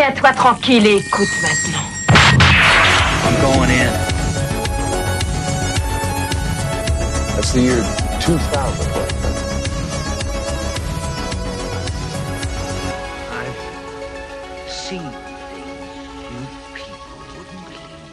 Tiens-toi tranquille et écoute maintenant. I'm going in. That's the year 2000. I've seen things you people wouldn't believe.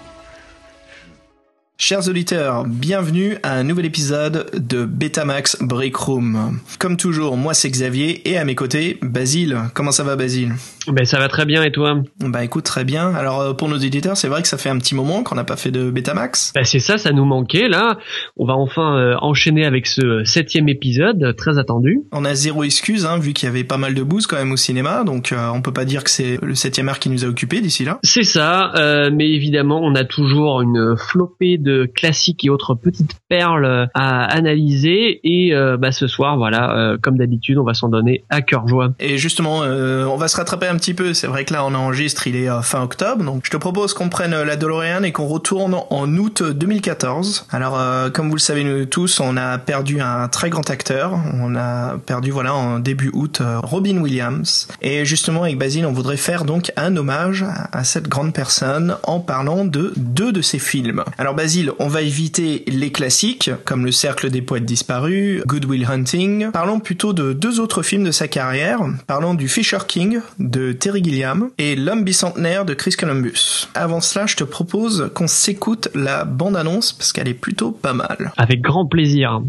Chers auditeurs, bienvenue à un nouvel épisode de Betamax Break Room. Comme toujours, moi c'est Xavier et à mes côtés, Basile. Comment ça va Basile? Ben ça va très bien et toi? Bah écoute, très bien. Alors euh, pour nos éditeurs, c'est vrai que ça fait un petit moment qu'on n'a pas fait de Betamax. Ben c'est ça, ça nous manquait là. On va enfin euh, enchaîner avec ce septième épisode, euh, très attendu. On a zéro excuse, hein, vu qu'il y avait pas mal de booze quand même au cinéma, donc euh, on peut pas dire que c'est le septième art qui nous a occupés d'ici là. C'est ça, euh, mais évidemment on a toujours une flopée de classiques et autres petites perles à analyser et euh, bah, ce soir voilà, euh, comme d'habitude on va s'en donner à cœur joie. Et justement, euh, on va se rattraper un petit peu. C'est vrai que là, on enregistre, il est euh, fin octobre, donc je te propose qu'on prenne euh, la DeLorean et qu'on retourne en août 2014. Alors, euh, comme vous le savez nous tous, on a perdu un très grand acteur. On a perdu, voilà, en début août, Robin Williams. Et justement, avec Basile, on voudrait faire donc un hommage à cette grande personne en parlant de deux de ses films. Alors, Basile, on va éviter les classiques, comme Le Cercle des Poètes Disparus, Good Will Hunting. Parlons plutôt de deux autres films de sa carrière. Parlons du Fisher King de Terry Gilliam et L'homme bicentenaire de Chris Columbus. Avant cela, je te propose qu'on s'écoute la bande-annonce parce qu'elle est plutôt pas mal. Avec grand plaisir.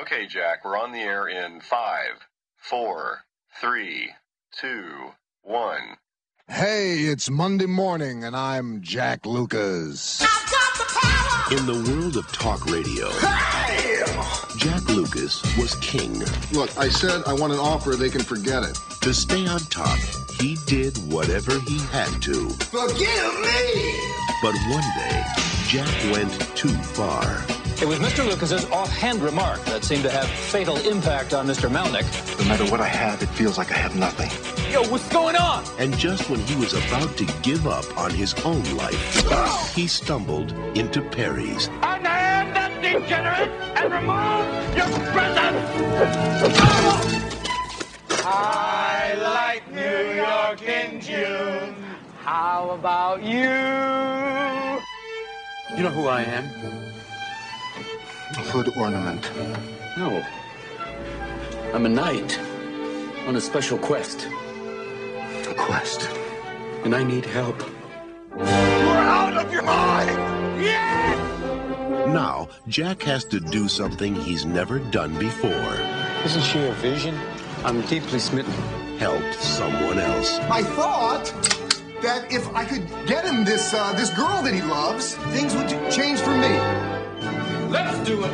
Okay, Jack, we're on the air in five, four, three, two, one. Hey, it's Monday morning, and I'm Jack Lucas. In the world of talk radio, Jack Lucas was king. Look, I said I want an offer, they can forget it. To stay on top, he did whatever he had to. Forgive me! But one day, Jack went too far. It was Mr. Lucas's offhand remark that seemed to have fatal impact on Mr. Melnick. No matter what I have, it feels like I have nothing. Yo, what's going on? And just when he was about to give up on his own life, he stumbled into Perry's. Unhand that degenerate and remove your presence! I like New York in June. How about you? You know who I am? A hood ornament. No. I'm a knight on a special quest, A quest. and I need help. You're out of your mind! Yes! Now, Jack has to do something he's never done before. Isn't she a vision? I'm deeply smitten. Help someone else. I thought that if I could get him this uh, this girl that he loves, things would change for me. Let's do it!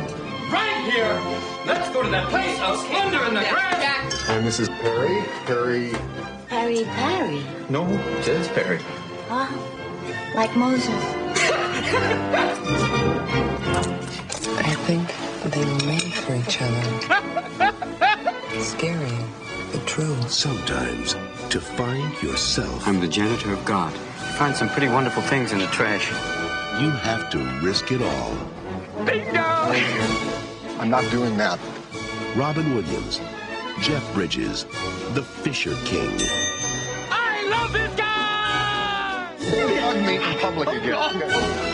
Right here! Let's go to that place of splendor in the grass! And this is Perry. Perry. Harry Perry. No, Jez Perry. Ah, like Moses. I think they were made for each other. Scary, but true. Sometimes, to find yourself, I'm the janitor of God. You find some pretty wonderful things in the trash. you have to risk it all. Bingo! I'm not doing that. Robin Williams, Jeff Bridges, The Fisher King. I love this guy! Maybe hug me in public again. Oh.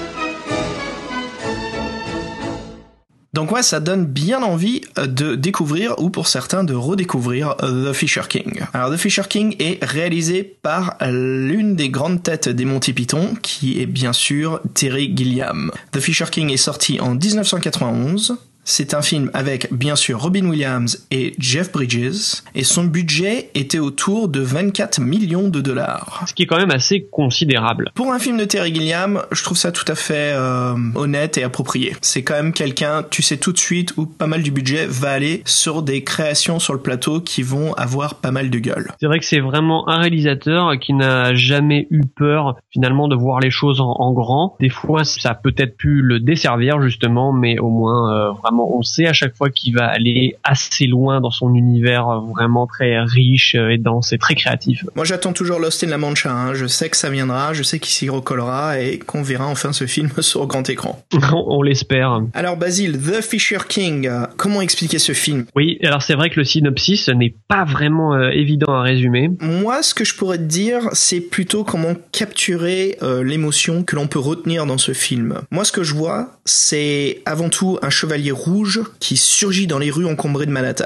Donc ouais, ça donne bien envie euh, de découvrir ou pour certains de redécouvrir euh, The Fisher King. Alors The Fisher King est réalisé par l'une des grandes têtes des Monty Python qui est bien sûr Terry Gilliam. The Fisher King est sorti en 1991. C'est un film avec bien sûr Robin Williams et Jeff Bridges et son budget était autour de 24 millions de dollars. Ce qui est quand même assez considérable. Pour un film de Terry Gilliam, je trouve ça tout à fait euh, honnête et approprié. C'est quand même quelqu'un, tu sais tout de suite où pas mal du budget va aller sur des créations sur le plateau qui vont avoir pas mal de gueule. C'est vrai que c'est vraiment un réalisateur qui n'a jamais eu peur finalement de voir les choses en, en grand. Des fois, ça a peut-être pu le desservir justement, mais au moins euh, vraiment vraiment, on sait à chaque fois qu'il va aller assez loin dans son univers euh, vraiment très riche euh, et dense et très créatif. Moi, j'attends toujours Lost in La Mancha. Hein. Je sais que ça viendra, je sais qu'il s'y recollera et qu'on verra enfin ce film sur grand écran. on l'espère. Alors, Basile, The Fisher King, euh, comment expliquer ce film? Oui, alors c'est vrai que le synopsis n'est pas vraiment euh, évident à résumer. Moi, ce que je pourrais te dire, c'est plutôt comment capturer euh, l'émotion que l'on peut retenir dans ce film. Moi, ce que je vois, c'est avant tout un chevalier rouge qui surgit dans les rues encombrées de Manhattan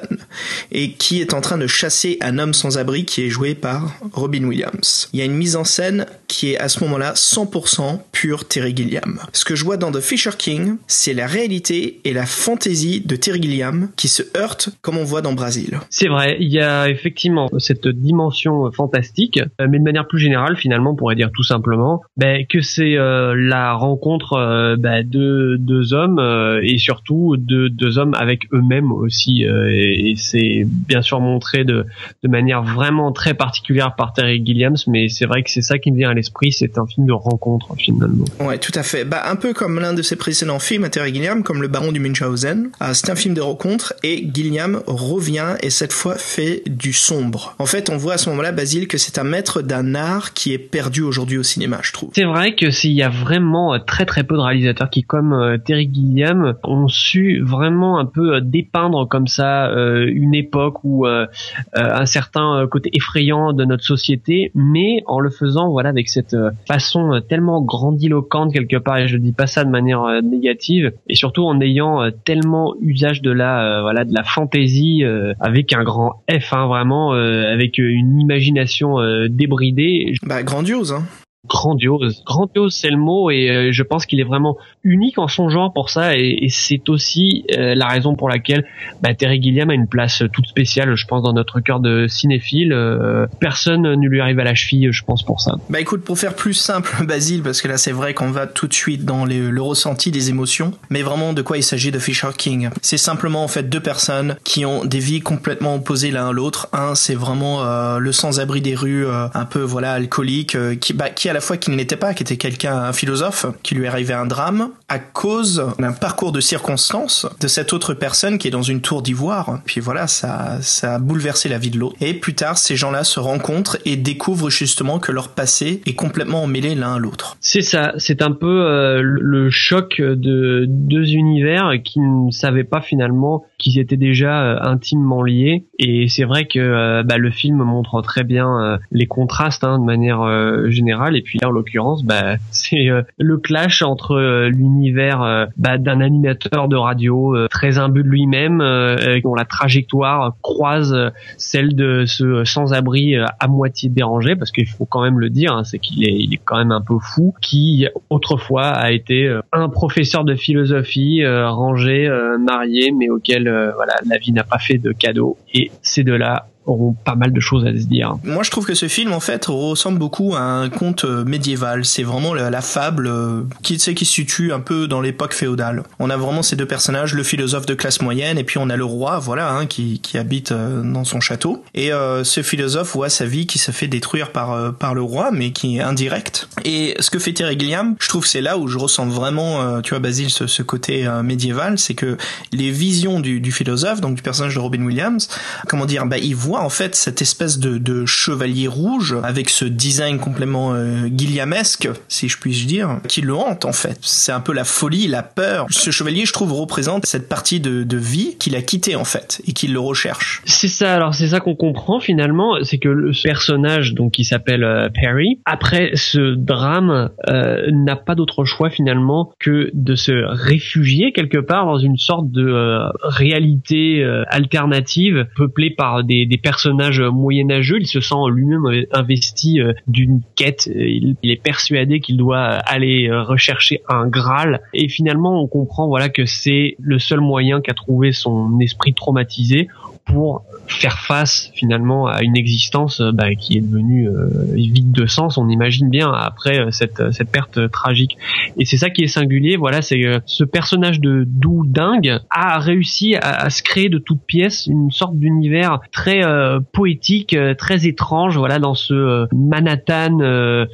et qui est en train de chasser un homme sans abri qui est joué par Robin Williams. Il y a une mise en scène qui est à ce moment-là 100% pure Terry Gilliam. Ce que je vois dans The Fisher King, c'est la réalité et la fantaisie de Terry Gilliam qui se heurtent comme on voit dans Brasil. C'est vrai, il y a effectivement cette dimension fantastique, euh, mais de manière plus générale, finalement, on pourrait dire tout simplement ben, que c'est euh, la rencontre euh, ben, de deux hommes euh, et surtout de deux hommes avec eux-mêmes aussi, euh, et, et c'est bien sûr montré de, de manière vraiment très particulière par Terry Gilliams, mais c'est vrai que c'est ça qui me vient à l'esprit, c'est un film de rencontre finalement. Ouais, tout à fait. Bah, un peu comme l'un de ses précédents films à Terry Gilliam, comme Le Baron du Munchausen. Ah, c'est un film de rencontre et Gilliam revient et cette fois fait du sombre. En fait, on voit à ce moment-là, Basile, que c'est un maître d'un art qui est perdu aujourd'hui au cinéma, je trouve. C'est vrai que s'il y a vraiment euh, très très peu de réalisateurs qui, comme euh, Terry Gilliam, ont su vraiment un peu euh, dépeindre comme ça euh, une époque ou un certain côté effrayant de notre société, mais en le faisant voilà avec cette façon tellement grandiloquente quelque part, et je dis pas ça de manière négative, et surtout en ayant tellement usage de la voilà de la fantaisie avec un grand F, hein, vraiment avec une imagination débridée Bah, grandiose, hein. Grandiose. Grandiose, c'est le mot, et euh, je pense qu'il est vraiment unique en son genre pour ça, et, et c'est aussi euh, la raison pour laquelle bah, Terry Gilliam a une place toute spéciale, je pense, dans notre cœur de cinéphile. Euh, personne ne lui arrive à la cheville, je pense, pour ça. Bah écoute, pour faire plus simple, Basile, parce que là c'est vrai qu'on va tout de suite dans le ressenti des émotions, mais vraiment de quoi il s'agit de Fisher King? C'est simplement en fait deux personnes qui ont des vies complètement opposées l'un à l'autre. Un, c'est vraiment euh, le sans-abri des rues, euh, un peu voilà alcoolique, euh, qui, bah, qui à la fois qui ne l'était pas, qui était quelqu'un, un philosophe, qui lui arrivé un drame à cause d'un parcours de circonstances de cette autre personne qui est dans une tour d'ivoire. Puis voilà, ça, ça a bouleversé la vie de l'autre. Et plus tard, ces gens-là se rencontrent et découvrent justement que leur passé est complètement emmêlé l'un à l'autre. C'est ça, c'est un peu euh, le choc de deux univers qui ne savaient pas finalement qu'ils étaient déjà euh, intimement liés. Et c'est vrai que euh, bah, le film montre très bien les contrastes hein, de manière générale. Puis là, en l'occurrence, bah, c'est euh, le clash entre euh, l'univers euh, bah, d'un animateur de radio très imbu de lui-même, dont la trajectoire croise celle de ce sans-abri à moitié dérangé, parce qu'il faut quand même le dire, hein, c'est qu'il est, quand même un peu fou, qui autrefois a été un professeur de philosophie rangé, marié, mais auquel voilà la vie n'a pas fait de cadeau. Et ces deux-là auront pas mal de choses à se dire. Moi, je trouve que ce film, en fait, ressemble beaucoup à un conte euh, médiéval. C'est vraiment la, fable euh, qui, qui se situe un peu dans l'époque féodale. On a vraiment ces deux personnages, le philosophe de classe moyenne, et puis on a le roi, voilà, hein, qui, qui habite euh, dans son château. Et euh, ce philosophe voit sa vie qui se fait détruire par par le roi, mais qui est indirect. Et ce que fait Terry Gilliam, je trouve, c'est là où je ressens vraiment, tu vois, Basile, ce, ce côté médiéval, c'est que les visions du, du philosophe, donc du personnage de Robin Williams, comment dire, bah, il voit en fait cette espèce de, chevalier rouge avec ce design complètement euh, si je puis dire, qui le hante en fait. C'est un peu la folie, la peur. Ce chevalier, je trouve, représente cette partie de, vie qu'il a quittée en fait et qu'il le recherche. C'est ça, alors c'est ça qu'on comprend finalement, c'est que le personnage donc qui s'appelle euh, Perry, après ce drame, euh, n'a pas d'autre choix finalement que de se réfugier quelque part dans une sorte de euh, réalité alternative peuplée par des, des personnages moyenâgeux. Il se sent lui-même euh, investi euh, d'une quête. Il, il est persuadé qu'il doit aller euh, rechercher un Graal. Et finalement, on comprend voilà que c'est le seul moyen qu'a trouvé son esprit traumatisé pour faire face finalement à une existence euh, bah, qui est devenue euh, vide de sens. On imagine bien après euh, cette cette perte tragique. Et c'est ça qui est singulier. Voilà, c'est ce personnage de doux dingue a réussi à, se créer de toutes pièces une sorte d'univers très poétique, très étrange. Voilà, dans ce Manhattan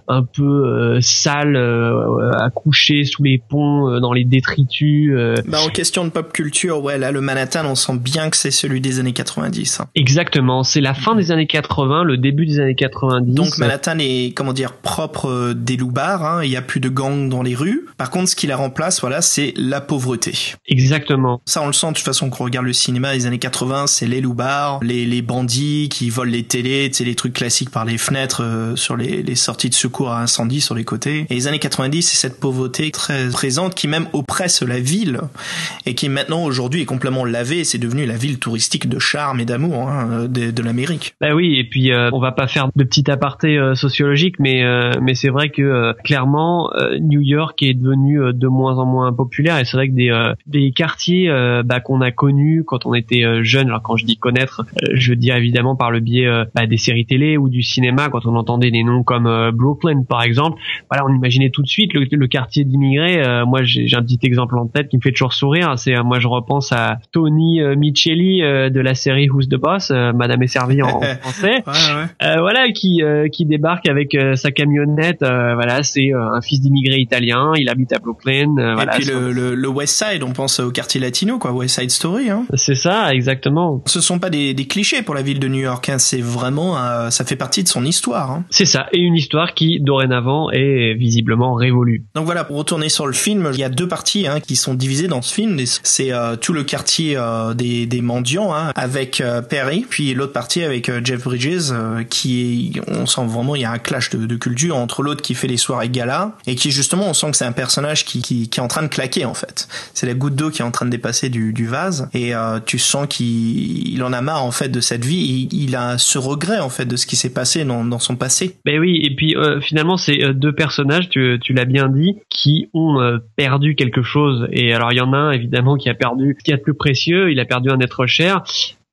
un peu sale, à coucher sous les ponts, dans les détritus. Bah, en question de pop culture, ouais, là le Manhattan, on sent bien que c'est celui des années 90. Exactement, c'est la fin des années 80, le début des années 90. Donc Manhattan est comment dire propre euh, des loupards, hein, il y a plus de gangs dans les rues. Par contre, ce qui la remplace, voilà, c'est la pauvreté. Exactement. Ça, on le sent de toute façon qu'on regarde le cinéma des années 80, c'est les loupards, les, les bandits qui volent les télés, les trucs classiques par les fenêtres euh, sur les, les sorties de secours à incendie sur les côtés. Et les années 90, c'est cette pauvreté très présente qui même oppresse la ville et qui maintenant aujourd'hui est complètement lavée. C'est devenu la ville touristique de charme et d'amour Hein, de, l'Amérique. Bah oui, et puis euh, on va pas faire de petit aparté euh, sociologique, mais euh, mais c'est vrai que clairement New York est devenu de moins en moins populaire et c'est vrai que des des quartiers bah, qu'on a connus quand on était jeune. Alors quand je dis connaître, je dire évidemment par le biais bah, des séries télé ou du cinéma, quand on entendait des noms comme Brooklyn par exemple. Voilà, on imaginait tout de suite le, le quartier d'immigrés. moi, j'ai un petit exemple en tête qui me fait toujours sourire. C'est moi je repense à Tony Micheli de la série Who's the Boss euh, Madame est servie en, français. Euh, voilà, qui euh, qui débarque avec sa camionnette. voilà, c'est un fils d'immigré italien. Il habite à Brooklyn. Et puis le, le, West Side, on pense au quartier latino, quoi, West Side Story. Hein. C'est ça, exactement. Ce sont pas des, des clichés pour la ville de New York. Hein. C'est vraiment, ça fait partie de son histoire. Hein. C'est ça, et une histoire qui dorénavant est visiblement révolue. Donc voilà, pour retourner sur le film, il y a deux parties hein, qui sont divisées dans ce film. C'est tout le quartier des, des mendiants hein, avec Perry, puis l'autre partie avec euh, Jeff Bridges, euh, qui est, on sent vraiment il y a un clash de, de culture entre l'autre qui fait les soirées gala et qui justement on sent que c'est un personnage qui, qui, est en train de claquer en fait. C'est la goutte d'eau qui est en train de dépasser du, vase et euh, tu sens qu'il il en a marre en fait de cette vie. Il, a ce regret en fait de ce qui s'est passé dans, dans son passé. Ben oui, et puis finalement c'est deux personnages, tu, tu l'as bien dit, qui ont perdu quelque chose. Et alors il y en a un évidemment qui a perdu ce qui est le plus précieux, il a perdu un être cher,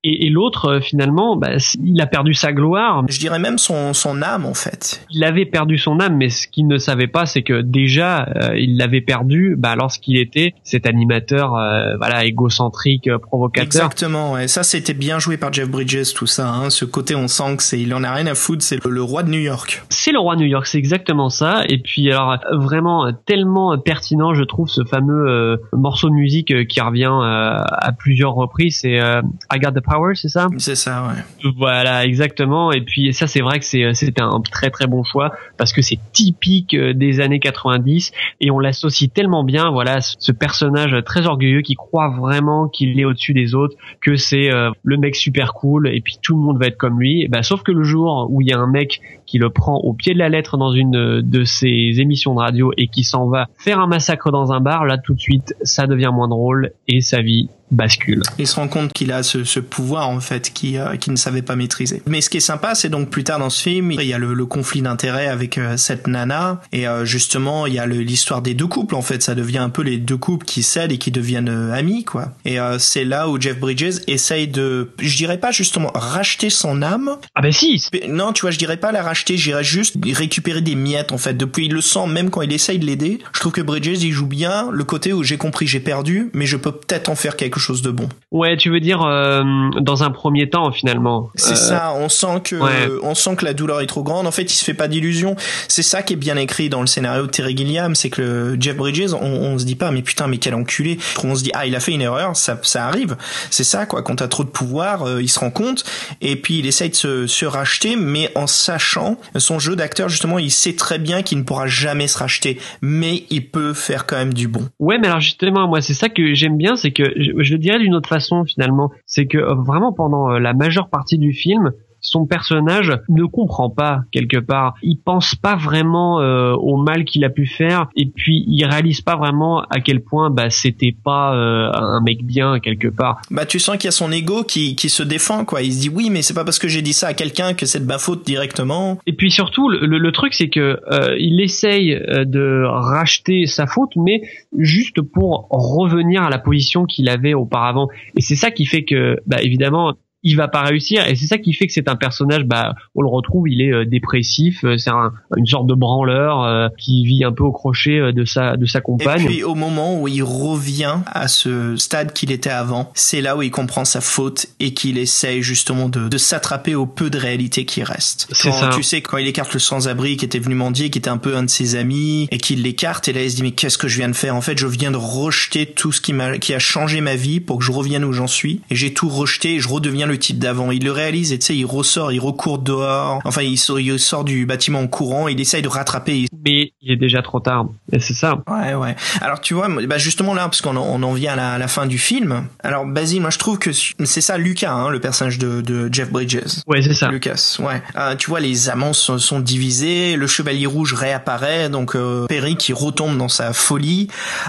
et, et l'autre euh, finalement bah, il a perdu sa gloire. Je dirais même son, son âme en fait. Il avait perdu son âme mais ce qu'il ne savait pas c'est que déjà euh, il l'avait perdu bah, lorsqu'il était cet animateur euh, voilà égocentrique provocateur. Exactement et ça c'était bien joué par Jeff Bridges tout ça hein. ce côté on sent que c'est il en a rien à foutre c'est le, roi de New York. C'est le roi de New York c'est exactement ça. Et puis alors vraiment tellement pertinent je trouve ce fameux morceau de musique qui revient à plusieurs reprises c'est I Got the Power c'est ça? C'est ça, ouais. Voilà, exactement. Et puis ça, c'est vrai que c'est c'était un très très bon choix parce que c'est typique euh, des années 90 et on l'associe tellement bien. Voilà, ce personnage très orgueilleux qui croit vraiment qu'il est au-dessus des autres, que c'est euh, le mec super cool et puis tout le monde va être comme lui. bah, sauf que le jour où il y a un mec qui le prend au pied de la lettre dans une de ses émissions de radio et qui s'en va faire un massacre dans un bar, là tout de suite ça devient moins drôle et sa vie bascule. Il se rend compte qu'il a ce, ce, pouvoir en fait qui euh, qui ne savait pas maîtriser. Mais ce qui est sympa, c'est donc plus tard dans ce film, il y a le, le conflit d'intérêt avec euh, cette nana et euh, justement il y a l'histoire des deux couples en fait. Ça devient un peu les deux couples qui cèdent et qui deviennent amis quoi. Et c'est là où Jeff Bridges essaye de, je dirais pas justement racheter son âme. Ah ben si. Non, tu vois, je dirais pas la racheter, j'irais juste récupérer des miettes en fait. Depuis il le sent même quand il essaye de l'aider. Je trouve que Bridges il joue bien le côté où j'ai compris, j'ai perdu, mais je peux peut-être en faire quelque chose de bon. Ouais, tu veux dire euh, dans un premier temps finalement. C'est euh, ça, on sent que on sent que la douleur est trop grande. En fait, il se fait pas d'illusions. C'est ça qui est bien écrit dans le scénario de Terry Gilliam, c'est que le Jeff Bridges, on, on, se dit pas mais putain mais quel enculé. On se dit ah il a fait une erreur, ça ça arrive. C'est ça quoi. Quand t'as trop de pouvoir, euh, il se rend compte et puis il essaye de se, se racheter, mais en sachant son jeu d'acteur justement, il sait très bien qu'il ne pourra jamais se racheter, mais il peut faire quand même du bon. Ouais, mais alors justement moi c'est ça que j'aime bien, c'est que je dirais d'une autre façon finalement, c'est que euh, vraiment pendant euh, la majeure partie du film, son personnage ne comprend pas quelque part. Il pense pas vraiment euh, au mal qu'il a pu faire et puis il réalise pas vraiment à quel point bah c'était pas un mec bien quelque part. Bah tu sens qu'il y a son ego qui, qui se défend quoi. Il se dit oui mais c'est pas parce que j'ai dit ça à quelqu'un que c'est de ma faute directement. Et puis surtout le, le, truc c'est que il essaye de racheter sa faute mais juste pour revenir à la position qu'il avait auparavant. Et c'est ça qui fait que, bah, évidemment, il va pas réussir. Et c'est ça qui fait que c'est un personnage bah on le retrouve il est euh, dépressif euh, c'est un, une sorte de branleur euh, qui vit un peu au crochet de sa de sa compagne. Et puis au moment où il revient à ce stade qu'il était avant c'est là où il comprend sa faute et qu'il essaye justement de, de s'attraper au peu de réalité qui reste. C'est ça. tu sais quand il écarte le sans-abri qui était venu mendier qui était un peu un de ses amis et qu'il l'écarte et là il se dit mais qu'est-ce que je viens de faire? En fait je viens de rejeter tout ce qui m'a qui a changé ma vie pour que je revienne où j'en suis et j'ai tout rejeté et je redeviens le type d'avant. Il le réalise et tu sais, il ressort, il recourt dehors. Enfin, il sort, il sort du bâtiment en courant. Il essaye de rattraper. Mais il est déjà trop tard. Et c'est ça. Ouais, ouais. Alors tu vois, bah justement là, parce qu'on en, on en vient à la, à la, fin du film. Alors Basile, moi je trouve que c'est ça Lucas, hein, le personnage de, de, Jeff Bridges. Ouais, c'est ça. Lucas. Ouais. Euh, tu vois, les amants sont, sont, divisés. Le Chevalier Rouge réapparaît. Donc euh, Perry qui retombe dans sa folie.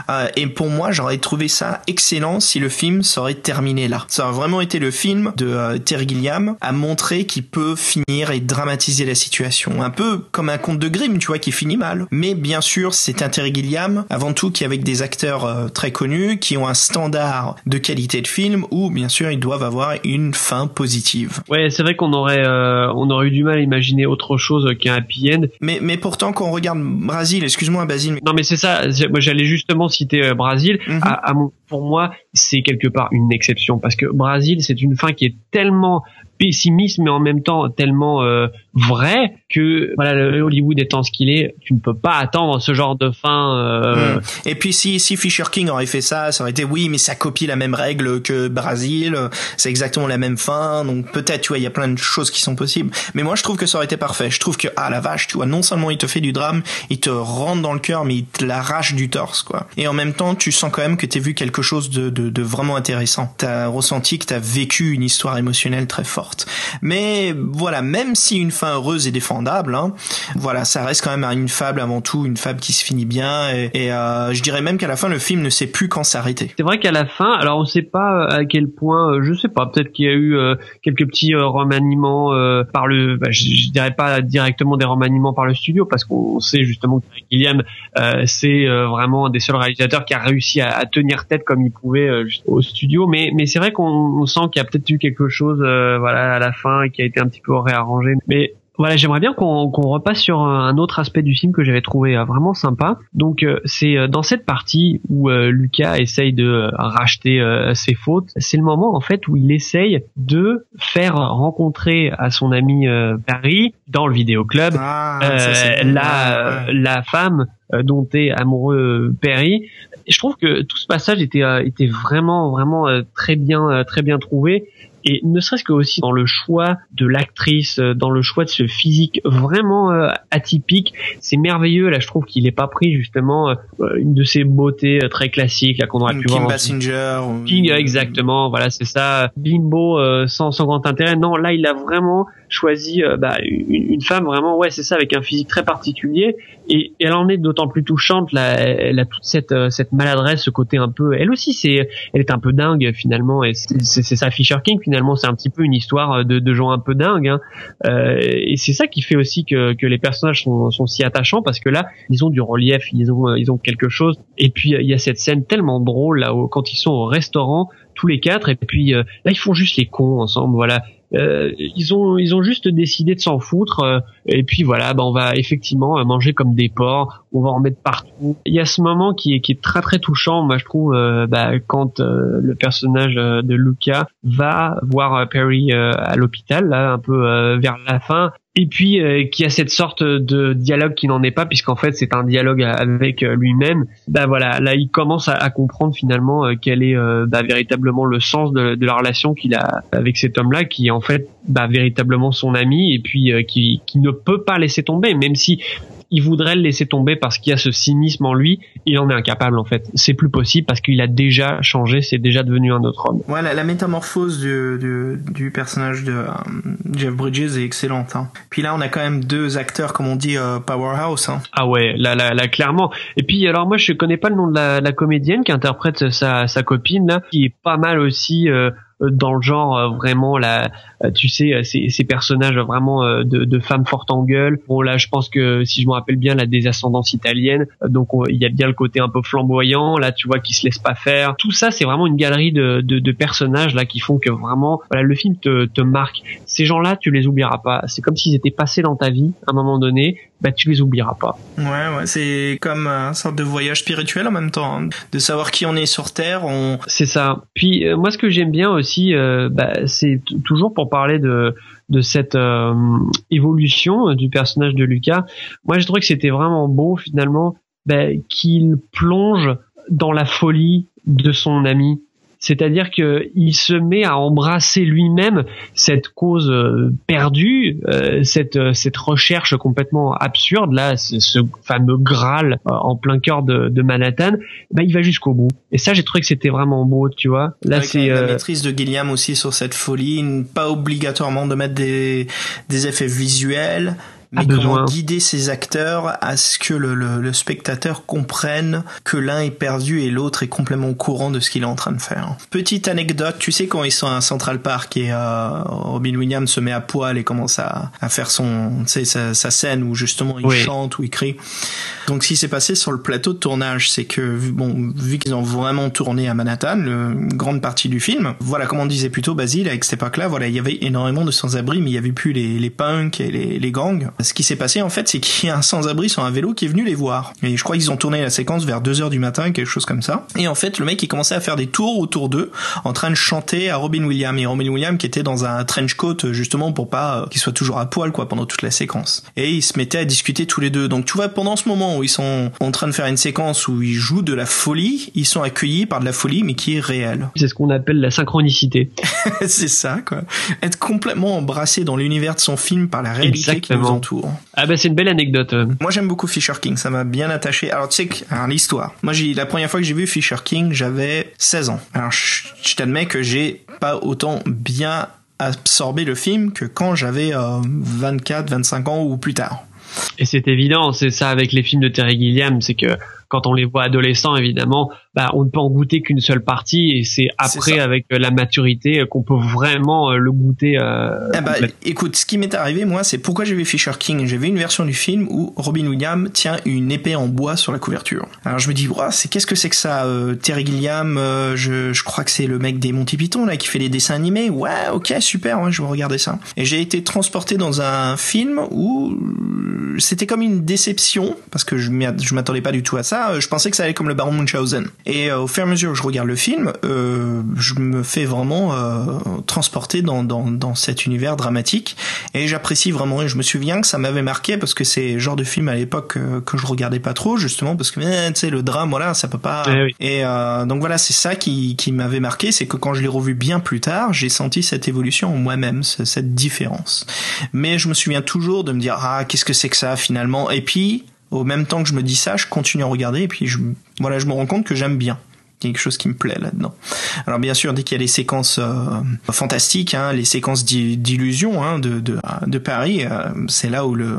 Euh, et pour moi, j'aurais trouvé ça excellent si le film serait terminé là. Ça aurait vraiment été le film de euh, Terry Gilliam à montrer qu'il peut finir et dramatiser la situation. Un peu comme un conte de Grimm, tu vois, qui finit mal. Mais bien sûr, c'est un Terry Gilliam, avant tout, qui est avec des acteurs euh, très connus, qui ont un standard de qualité de film où, bien sûr, ils doivent avoir une fin positive. Ouais, c'est vrai qu'on aurait, euh, on aurait eu du mal à imaginer autre chose qu'un happy end. Mais, mais pourtant, quand on regarde Brasil, excuse-moi, Basile. Mais... Non, mais c'est ça. Moi, j'allais justement citer Brasil. Mm -hmm. à, à mon, pour moi, c'est quelque part une exception parce que Brasil, c'est une fin qui est tellement pessimiste mais en même temps tellement euh, vrai que voilà Hollywood étant ce qu'il est tu ne peux pas attendre ce genre de fin euh... mmh. et puis si si Fisher King aurait fait ça ça aurait été oui mais ça copie la même règle que Brasil c'est exactement la même fin donc peut-être tu vois il y a plein de choses qui sont possibles. Mais moi je trouve que ça aurait été parfait. Je trouve que ah la vache tu vois non seulement il te fait du drame il te rentre dans le cœur mais il te l'arrache du torse quoi. Et en même temps tu sens quand même que t'as vu quelque chose de, de, de vraiment intéressant. T'as ressenti que t'as vécu une histoire émotionnelle très forte mais voilà même si une fin heureuse est défendable hein, voilà ça reste quand même une fable avant tout une fable qui se finit bien et, euh, je dirais même qu'à la fin le film ne sait plus quand s'arrêter. C'est vrai qu'à la fin alors on sait pas à quel point euh, je sais pas peut-être qu'il y a eu euh, quelques petits euh, remaniements euh, par le bah, je, dirais pas directement des remaniements par le studio parce qu'on sait justement que Gilliam euh, c'est vraiment un des seuls réalisateurs qui a réussi à, tenir tête comme il pouvait au studio. Mais mais c'est vrai qu'on sent qu'il y a peut-être eu quelque chose à la fin qui a été un petit peu réarrangé mais voilà, j'aimerais bien qu'on repasse sur un autre aspect du film que j'avais trouvé euh, vraiment sympa. Donc euh, c'est euh, dans cette partie où Lucas essaye de racheter ses fautes, c'est le moment en fait où il essaye de faire rencontrer à son ami Paris dans le vidéoclub ah, la la femme dont est amoureux Perry. Je trouve que tout ce passage était était vraiment vraiment très bien très bien trouvé et ne serait-ce que aussi dans le choix de l'actrice, dans le choix de ce physique vraiment euh, atypique, c'est merveilleux. Là, je trouve qu'il est pas pris justement euh, une de ces beautés euh, très classiques là qu'on aurait pu Kim voir. Basinger. King, exactement. Voilà, c'est ça. Bimbo sans, sans grand intérêt. Non, là, il a vraiment choisi bah, une, une, femme vraiment, ouais, c'est ça, avec un physique très particulier. Et, elle en est d'autant plus touchante. Là, elle a toute cette cette maladresse, ce côté un peu. Elle aussi, c'est, elle est un peu dingue finalement. Et c'est ça, Fisher King finalement, c'est un petit peu une histoire de, de gens un peu dingues. Hein. Euh, et c'est ça qui fait aussi que, que les personnages sont, sont, si attachants parce que là, ils ont du relief, ils ont ils ont quelque chose. Et puis il y a cette scène tellement drôle là où, quand ils sont au restaurant tous les quatre et puis euh, là ils font juste les cons ensemble voilà euh, ils ont ils ont juste décidé de s'en foutre euh, et puis voilà bah on va effectivement manger comme des porcs on va en mettre partout. Il y a ce moment qui est qui est très très touchant moi je trouve euh, bah, quand euh, le personnage de Luca va voir Perry à l'hôpital là un peu vers la fin et puis euh, qui a cette sorte de dialogue qui n'en est pas puisqu'en fait c'est un dialogue avec lui-même bah voilà là il commence à, comprendre finalement euh, quel est euh, bah, véritablement le sens de, la relation qu'il a avec cet homme là qui est en fait bah, véritablement son ami et puis qui, qui ne peut pas laisser tomber même si il voudrait le laisser tomber parce qu'il y a ce cynisme en lui, il en est incapable en fait. C'est plus possible parce qu'il a déjà changé, c'est déjà devenu un autre homme. Voilà, la métamorphose du, du, du personnage de euh, Jeff Bridges est excellente. Hein. Puis là, on a quand même deux acteurs, comme on dit, euh, powerhouse. Hein. Ah ouais, là, là, là, clairement. Et puis alors moi, je connais pas le nom de la, la comédienne qui interprète sa, sa copine là, qui est pas mal aussi. Euh, dans le genre vraiment la, tu sais, ces, ces personnages vraiment de, de femmes fortes en gueule. Bon là, je pense que si je me rappelle bien, la des ascendances italiennes, donc il y a bien le côté un peu flamboyant. Là, tu vois, qui se laisse pas faire. Tout ça, c'est vraiment une galerie de, de, de, personnages là qui font que vraiment, voilà, le film te, te marque. Ces gens-là, tu les oublieras pas. C'est comme s'ils étaient passés dans ta vie à un moment donné. Bah, tu les oublieras pas. Ouais, ouais, c'est comme un sorte de voyage spirituel en même temps, hein. de savoir qui on est sur Terre. On... C'est ça. Puis euh, moi, ce que j'aime bien aussi, euh, bah, c'est toujours pour parler de de cette euh, évolution du personnage de Lucas. Moi, je trouve que c'était vraiment beau finalement bah, qu'il plonge dans la folie de son ami c'est-à-dire qu'il se met à embrasser lui-même cette cause euh, perdue, euh, cette euh, cette recherche complètement absurde là, ce, fameux Graal en plein cœur de, de Manhattan. Ben il va jusqu'au bout. Et ça, j'ai trouvé que c'était vraiment beau, tu vois. Là, c'est la maîtrise de Gilliam aussi sur cette folie, pas obligatoirement de mettre des des effets visuels mais comment guider ces acteurs à ce que le, le, le spectateur comprenne que l'un est perdu et l'autre est complètement au courant de ce qu'il est en train de faire? Petite anecdote, tu sais quand ils sont à Central Park et euh, Robin Williams se met à poil et commence à, à faire son, sa, sa scène où justement il chante ou il crie. Donc ce qui s'est passé sur le plateau de tournage, c'est que bon, vu qu'ils ont vraiment tourné à Manhattan, le, une grande partie du film, voilà comme on disait plutôt Basile avec cette époque-là, voilà il y avait énormément de sans-abri, mais il y avait plus les, les punks et les, les gangs ce qui s'est passé en fait, c'est qu'il y a un sans-abri sur un vélo qui est venu les voir. Et je crois qu'ils ont tourné la séquence vers 2 heures du matin, quelque chose comme ça. Et en fait, le mec il commençait à faire des tours autour d'eux, en train de chanter à Robin Williams. Et Robin Williams qui était dans un trench coat justement pour pas euh, qu'il soit toujours à poil quoi pendant toute la séquence. Et ils se mettaient à discuter tous les deux. Donc tu vois, pendant ce moment où ils sont en train de faire une séquence où ils jouent de la folie, ils sont accueillis par de la folie mais qui est réelle. C'est ce qu'on appelle la synchronicité. c'est ça quoi. Être complètement embrassé dans l'univers de son film par la réalité qui nous entoure. Ah bah c'est une belle anecdote. Moi j'aime beaucoup Fisher King, ça m'a bien attaché. Alors tu sais que l'histoire. Moi j'ai la première fois que j'ai vu Fisher King, j'avais 16 ans. Alors je, je t'admets que j'ai pas autant bien absorbé le film que quand j'avais euh, 24, 25 ans ou plus tard. Et c'est évident, c'est ça avec les films de Terry Gilliam, c'est que quand on les voit adolescents, évidemment, bah, on ne peut en goûter qu'une seule partie, et c'est après, avec euh, la maturité, euh, qu'on peut vraiment euh, le goûter. Euh, eh bah, écoute, ce qui m'est arrivé, moi, c'est pourquoi j'ai vu Fisher King. J'ai vu une version du film où Robin Williams tient une épée en bois sur la couverture. Alors je me dis, c'est qu'est-ce que c'est que ça euh, Terry Gilliam, euh, je, je crois que c'est le mec des Monty Python là qui fait les dessins animés. Ouais, ok, super, ouais, je vais regarder ça. Et j'ai été transporté dans un film où c'était comme une déception parce que je m'attendais pas du tout à ça je pensais que ça allait comme le Baron Munchausen. Et euh, au fur et à mesure que je regarde le film, euh, je me fais vraiment transporter dans, dans, dans cet univers dramatique et j'apprécie vraiment. Et je me souviens que ça m'avait marqué parce que c'est le genre de film à l'époque que je regardais pas trop, justement parce que eh, tu sais le drame, voilà, ça peut pas. Eh oui. Et donc voilà, c'est ça qui, qui m'avait marqué, c'est que quand je l'ai revu bien plus tard, j'ai senti cette évolution en moi-même, cette différence. Mais je me souviens toujours de me dire ah qu'est-ce que c'est que ça finalement? Et puis au même temps que je me dis ça, je continue à regarder et puis je, voilà, je me rends compte que j'aime bien quelque chose qui me plaît là-dedans. Alors bien sûr, dès qu'il y a les séquences euh, fantastiques, hein, les séquences d'illusion hein, de, de, de, Paris, euh, c'est là où le,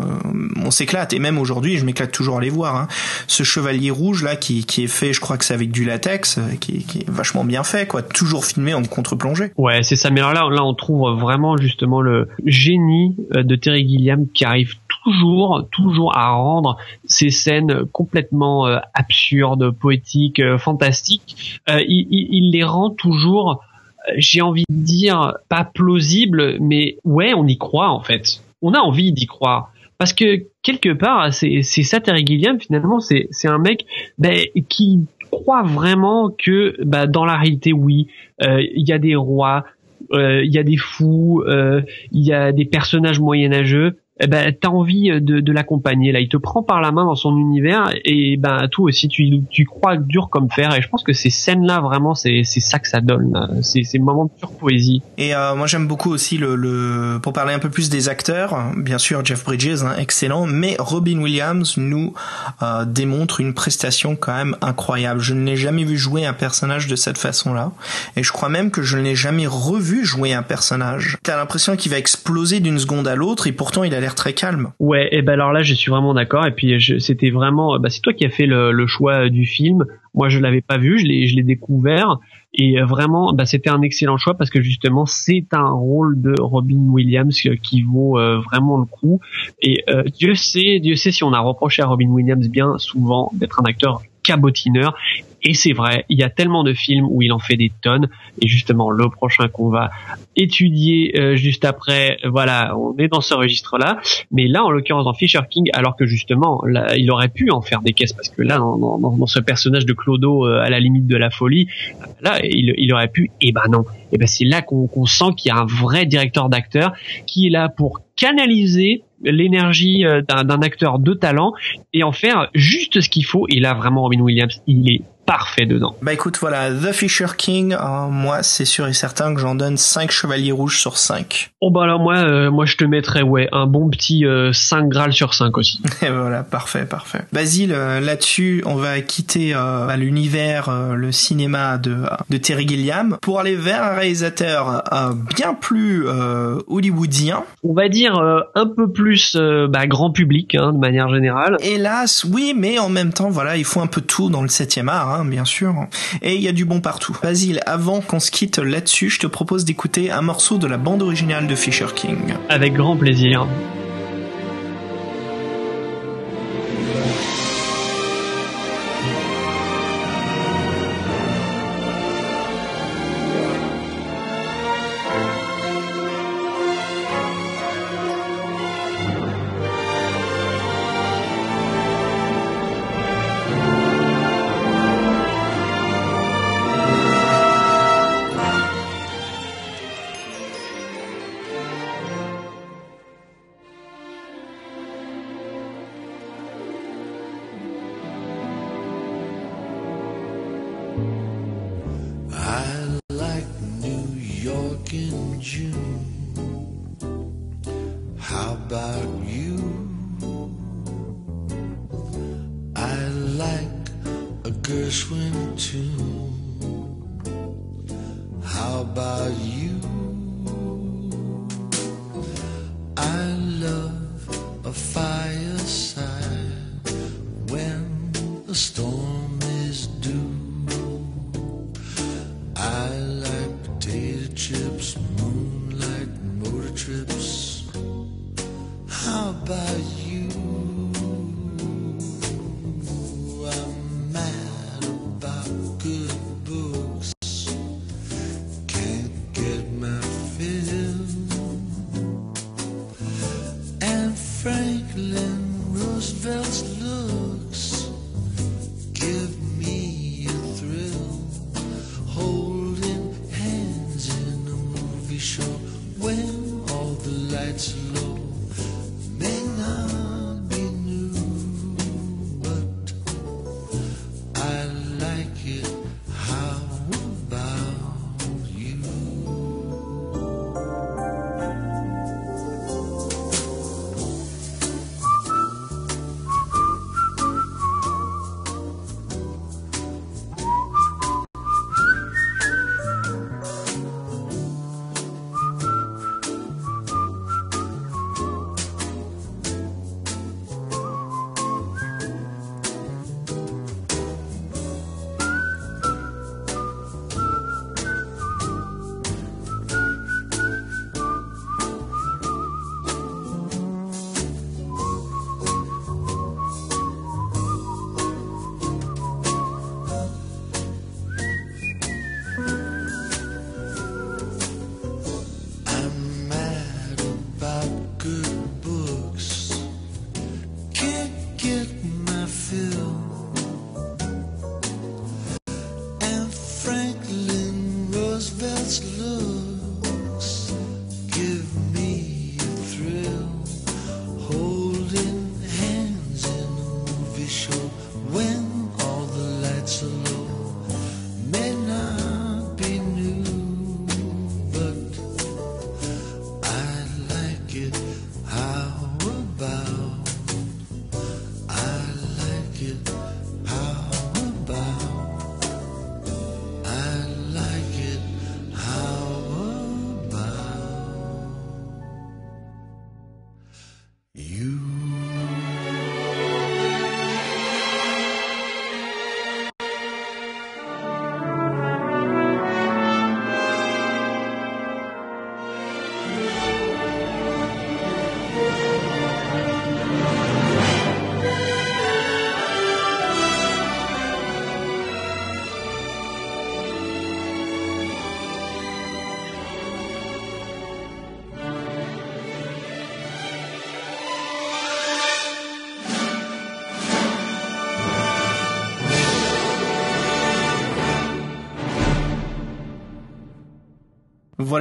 on s'éclate. Et même aujourd'hui, je m'éclate toujours à les voir. Hein. Ce chevalier rouge là, qui, qui est fait, je crois que c'est avec du latex, euh, qui, qui, est vachement bien fait, quoi. Toujours filmé en contre-plongée. Ouais, c'est ça. Mais alors là, là, on trouve vraiment justement le génie de Terry Gilliam qui arrive toujours, toujours à rendre ces scènes complètement euh, absurdes, poétiques, euh, fantastiques. Euh, il, il, il, les rend toujours, j'ai envie de dire, pas plausibles, mais ouais, on y croit en fait. On a envie d'y croire. Parce que quelque part, c'est ça Terry Gilliam finalement, c'est un mec ben, qui croit vraiment que bah, dans la réalité, oui, il y a des rois, il y a des fous, il y a des personnages moyenâgeux, eh ben t'as envie de, de l'accompagner. Là il te prend par la main dans son univers et ben toi aussi tu, tu crois dur comme fer et je pense que ces scènes là vraiment c'est c'est ça que ça donne. C'est c'est moment de pure poésie. Et euh, moi j'aime beaucoup aussi le, le pour parler un peu plus des acteurs bien sûr Jeff Bridges hein, excellent mais Robin Williams nous euh, démontre une prestation quand même incroyable. Je ne l'ai jamais vu jouer un personnage de cette façon là et je crois même que je ne l'ai jamais revu jouer un personnage. T'as l'impression qu'il va exploser d'une seconde à l'autre et pourtant il a l'air très calme. Ouais, et ben alors là, je suis vraiment d'accord. Et puis c'était vraiment, bah, c'est toi qui as fait le, choix du film. Moi, je l'avais pas vu, je l'ai, découvert. Et euh, vraiment, bah, c'était un excellent choix parce que justement, c'est un rôle de Robin Williams euh, qui vaut euh, vraiment le coup. Et euh, Dieu sait, Dieu sait si on a reproché à Robin Williams bien souvent d'être un acteur cabotineur. Et c'est vrai, il y a tellement de films où il en fait des tonnes. Et justement, le prochain qu'on va étudier euh, juste après, voilà, on est dans ce registre-là. Mais là, en l'occurrence, dans Fisher King, alors que justement, là, il aurait pu en faire des caisses parce que là, dans, dans, dans ce personnage de Clodo euh, à la limite de la folie, là, il, il aurait pu. Et ben non. Et ben c'est là qu'on sent qu'il y a un vrai directeur d'acteur qui est là pour canaliser l'énergie euh, d'un acteur de talent et en faire juste ce qu'il faut. Et là, vraiment, Robin Williams, il est parfait dedans. Bah écoute, voilà, The Fisher King, euh, moi c'est sûr et certain que j'en donne 5 chevaliers rouges sur 5. Oh bah alors moi, euh, moi je te mettrais ouais un bon petit euh, 5 Graal sur 5 aussi. Et voilà, parfait, parfait. Basile, là-dessus, on va quitter euh, l'univers, euh, le cinéma de, de Terry Gilliam pour aller vers un réalisateur euh, bien plus euh, hollywoodien. On va dire euh, un peu plus euh, bah, grand public hein, de manière générale. Hélas, oui, mais en même temps, voilà, il faut un peu de tout dans le 7 art, hein, bien sûr. Et il y a du bon partout. Basile, avant qu'on se quitte là-dessus, je te propose d'écouter un morceau de la bande originale de Fisher King. Avec grand plaisir. About you? I like a Gershwin tune. How about you?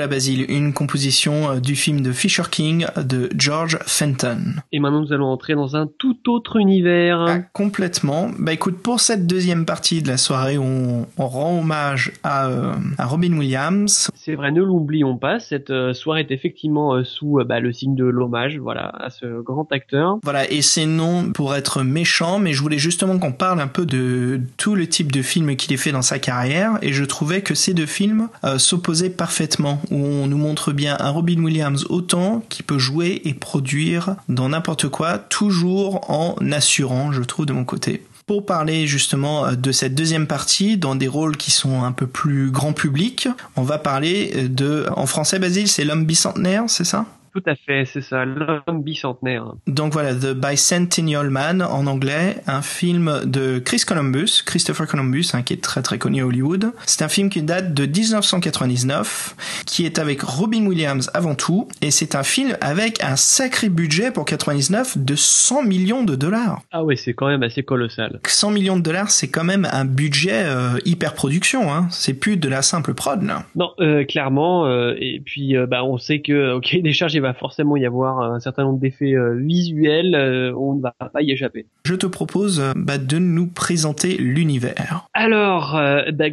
Basile, une composition euh, du film de Fisher King de George Fenton. Et maintenant nous allons entrer dans un tout autre univers. Ah, complètement. Bah écoute, pour cette deuxième partie de la soirée, on, on rend hommage à, euh, à Robin Williams. C'est vrai, ne l'oublions pas, cette euh, soirée est effectivement euh, sous bah, le signe de l'hommage, voilà, à ce grand acteur. Voilà, et c'est non pour être méchant, mais je voulais justement qu'on parle un peu de tout le type de films qu'il ait fait dans sa carrière, et je trouvais que ces deux films s'opposaient parfaitement, où on nous montre bien un Robin Williams autant qui peut jouer et produire dans n'importe quoi, toujours en assurant, je trouve, de mon côté pour parler justement euh, de cette deuxième partie dans des rôles qui sont un peu plus grand public. On va parler de, en français, Basile, c'est l'homme bicentenaire, c'est ça? Tout à fait, c'est ça, l'homme bicentenaire. Donc voilà, The Bicentennial Man en anglais, un film de Chris Columbus, Christopher Columbus, hein, qui est très très connu à Hollywood. C'est un film qui date de 1999, qui est avec Robin Williams avant tout, et c'est un film avec un sacré budget pour 99 de 100 millions de dollars. Ah ouais, c'est quand même assez colossal. 100 millions de dollars, c'est quand même un budget euh, hyper production, hein. C'est plus de la simple prod, là. Non, euh, clairement. euh, et puis, bah, on sait que, ok, des charges, va forcément y avoir un certain nombre d'effets euh, visuels. euh, on ne va pas y échapper. Je te propose euh, bah, de nous présenter l'univers. Alors, euh, bah,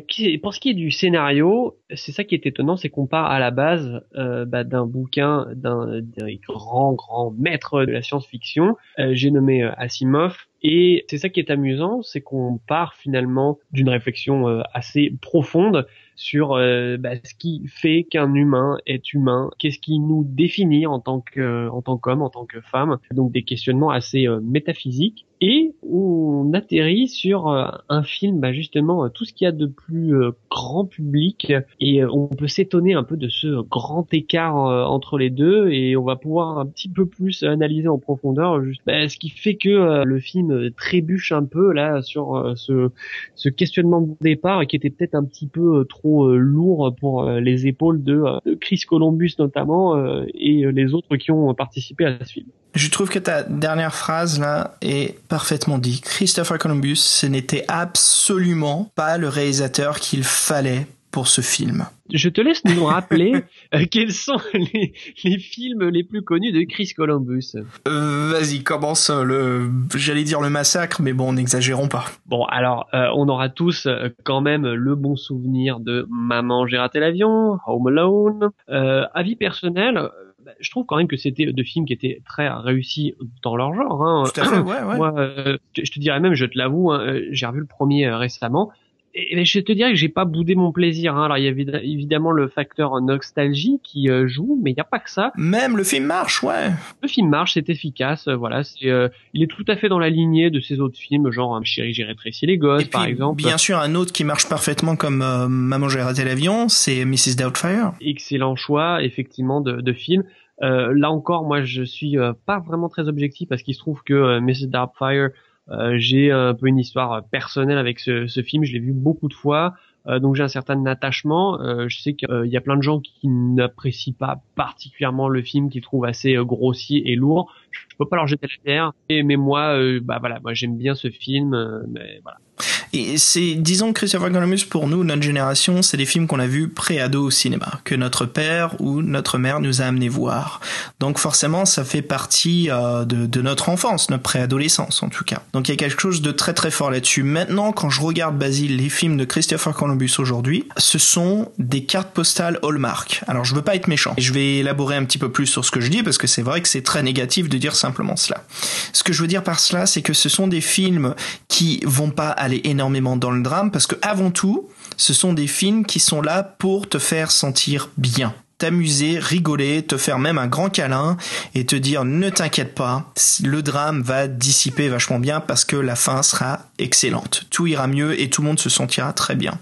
pour ce qui est du scénario, c'est ça qui est étonnant, c'est qu'on part à la base euh, bah, d'un bouquin d'un grand grand maître de la science-fiction, euh, j'ai nommé Asimov. Et c'est ça qui est amusant, c'est qu'on part finalement d'une réflexion assez profonde sur euh, bah, ce qui fait qu'un humain est humain, qu'est-ce qui nous définit en tant que en tant qu'homme, en tant que femme, donc des questionnements assez euh, métaphysiques. Et on atterrit sur euh, un film, bah, justement, euh, tout ce qu'il y a de plus euh, grand public, et on peut s'étonner un peu de ce grand écart entre les deux, et on va pouvoir un petit peu plus analyser en profondeur juste, bah, ce qui fait que le film trébuche un peu là sur ce, ce questionnement de départ qui était peut-être un petit peu euh, trop euh, lourd pour euh, les épaules de, euh, de Chris Columbus notamment et les autres qui ont participé à ce film. Je trouve que ta dernière phrase là est parfaitement dit. Christopher Columbus, ce n'était absolument pas le réalisateur qu'il fallait pour ce film. Je te laisse nous rappeler euh, quels sont les, les films les plus connus de Chris Columbus. Euh, Vas-y, commence le, j'allais dire le massacre, mais bon, n'exagérons pas. Bon, alors, euh, on aura tous quand même le bon souvenir de Maman, j'ai raté l'avion, Home Alone. Avis personnel, bah, je trouve quand même que c'était deux films qui étaient très réussis dans leur genre. Hein. Tout à fait, ouais, ouais. Moi, euh, je te dirais même, je te l'avoue, hein, j'ai revu le premier récemment. Et je te dirais que j'ai pas boudé mon plaisir. Hein. Alors il y a évid- évidemment le facteur nostalgie qui euh, joue, mais il n'y a pas que ça. Même le film marche, ouais. Le film marche, c'est efficace, euh, voilà. C'est, euh, il est tout à fait dans la lignée de ces autres films, genre euh, Chérie, j'ai rétréci les gosses, Et par puis, exemple. bien sûr, un autre qui marche parfaitement comme euh, Maman j'ai raté l'avion, c'est Mrs. Doubtfire. excellent choix effectivement de, de film. Euh, là encore, moi je suis euh, pas vraiment très objectif parce qu'il se trouve que Mrs. Doubtfire, j'ai un peu une histoire euh, personnelle avec ce, ce film. Je l'ai vu beaucoup de fois. Euh, donc j'ai un certain attachement. Euh, je sais qu'il y a plein de gens qui n'apprécient pas particulièrement le film, qui trouvent assez euh, grossier et lourd. Je peux pas leur jeter la terre. Et mais moi, euh, bah voilà, moi j'aime bien ce film. euh, mais voilà. Et c'est, disons Christopher Columbus, pour nous, notre génération, c'est des films qu'on a vus pré-ado au cinéma, que notre père ou notre mère nous a amené voir. Donc forcément, ça fait partie euh, de, de notre enfance, notre préadolescence en tout cas. Donc il y a quelque chose de très très fort là-dessus. Maintenant, quand je regarde, Basile, les films de Christopher Columbus aujourd'hui, ce sont des cartes postales Hallmark. Alors je veux pas être méchant. Je vais élaborer un petit peu plus sur ce que je dis, parce que c'est vrai que c'est très négatif de dire simplement cela. Ce que je veux dire par cela, c'est que ce sont des films qui vont pas aller énormément dans le drame parce que avant tout, ce sont des films qui sont là pour te faire sentir bien t'amuser, rigoler, te faire même un grand câlin et te dire ne t'inquiète pas, le drame va dissiper vachement bien parce que la fin sera excellente. Tout ira mieux et tout le monde se sentira très bien.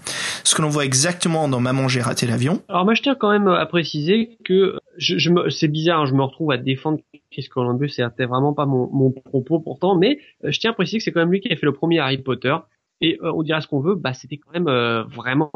Ce que l'on voit exactement dans Maman j'ai raté l'avion. Alors moi je tiens quand même à préciser que c'est bizarre, hein, je me retrouve à défendre Chris Columbus, c'était vraiment pas mon, mon propos pourtant, mais euh, je tiens à préciser que c'est quand même lui qui a fait le premier Harry Potter. Et euh, on dira ce qu'on veut, bah c'était quand même euh, vraiment